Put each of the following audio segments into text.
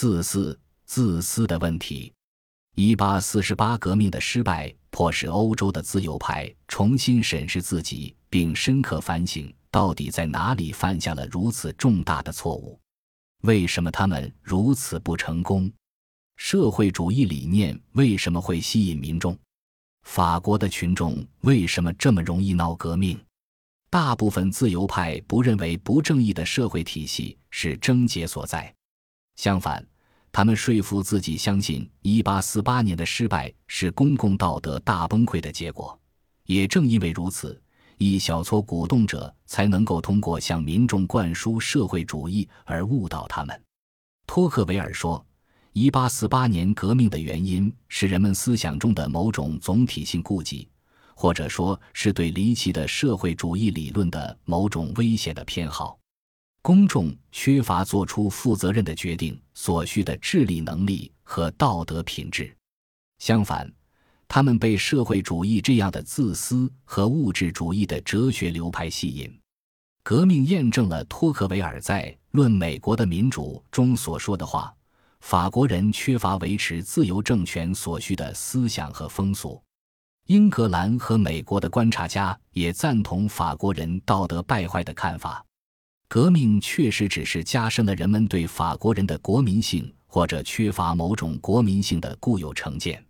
自私、自私的问题。一八四十八革命的失败，迫使欧洲的自由派重新审视自己，并深刻反省到底在哪里犯下了如此重大的错误。为什么他们如此不成功？社会主义理念为什么会吸引民众？法国的群众为什么这么容易闹革命？大部分自由派不认为不正义的社会体系是症结所在，相反，他们说服自己相信1848年的失败是公共道德大崩溃的结果。也正因为如此，一小撮鼓动者才能够通过向民众灌输社会主义而误导他们。托克维尔说。一八四八年革命的原因是人们思想中的某种总体性顾忌，或者说是对离奇的社会主义理论的某种危险的偏好。公众缺乏做出负责任的决定所需的智力能力和道德品质，相反，他们被社会主义这样的自私和物质主义的哲学流派吸引。革命验证了托克维尔在《论美国的民主》中所说的话。法国人缺乏维持自由政权所需的思想和风俗。英格兰和美国的观察家也赞同法国人道德败坏的看法。革命确实只是加深了人们对法国人的国民性或者缺乏某种国民性的固有成见。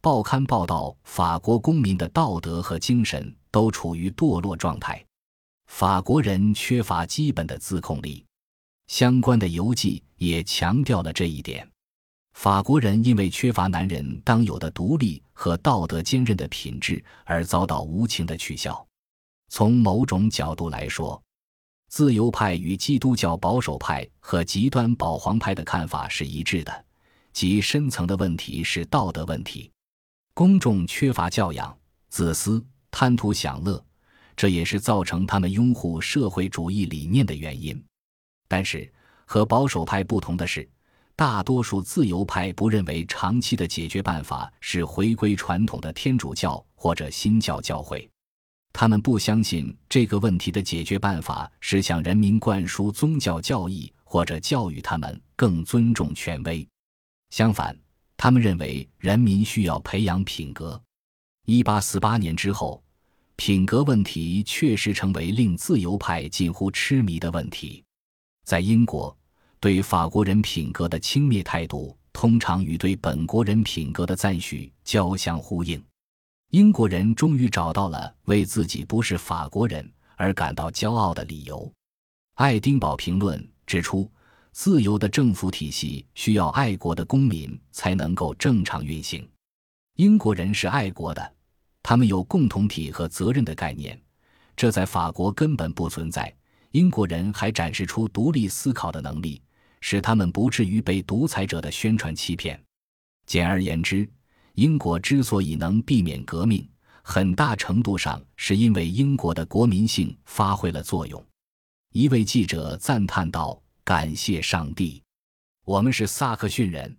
报刊报道，法国公民的道德和精神都处于堕落状态。法国人缺乏基本的自控力。相关的游记也强调了这一点。法国人因为缺乏男人当有的独立和道德坚韧的品质，而遭到无情的取笑。从某种角度来说，自由派与基督教保守派和极端保皇派的看法是一致的，即深层的问题是道德问题。公众缺乏教养，自私，贪图享乐，这也是造成他们拥护社会主义理念的原因。但是，和保守派不同的是，大多数自由派不认为长期的解决办法是回归传统的天主教或者新教教会。他们不相信这个问题的解决办法是向人民灌输宗教教义或者教育他们更尊重权威。相反，他们认为人民需要培养品格。一八四八年之后，品格问题确实成为令自由派近乎痴迷的问题。在英国，对法国人品格的轻蔑态度，通常与对本国人品格的赞许交相呼应。英国人终于找到了为自己不是法国人而感到骄傲的理由。《爱丁堡评论》指出，自由的政府体系需要爱国的公民才能够正常运行。英国人是爱国的，他们有共同体和责任的概念，这在法国根本不存在。英国人还展示出独立思考的能力，使他们不至于被独裁者的宣传欺骗。简而言之，英国之所以能避免革命，很大程度上是因为英国的国民性发挥了作用。一位记者赞叹道：“感谢上帝，我们是萨克逊人。”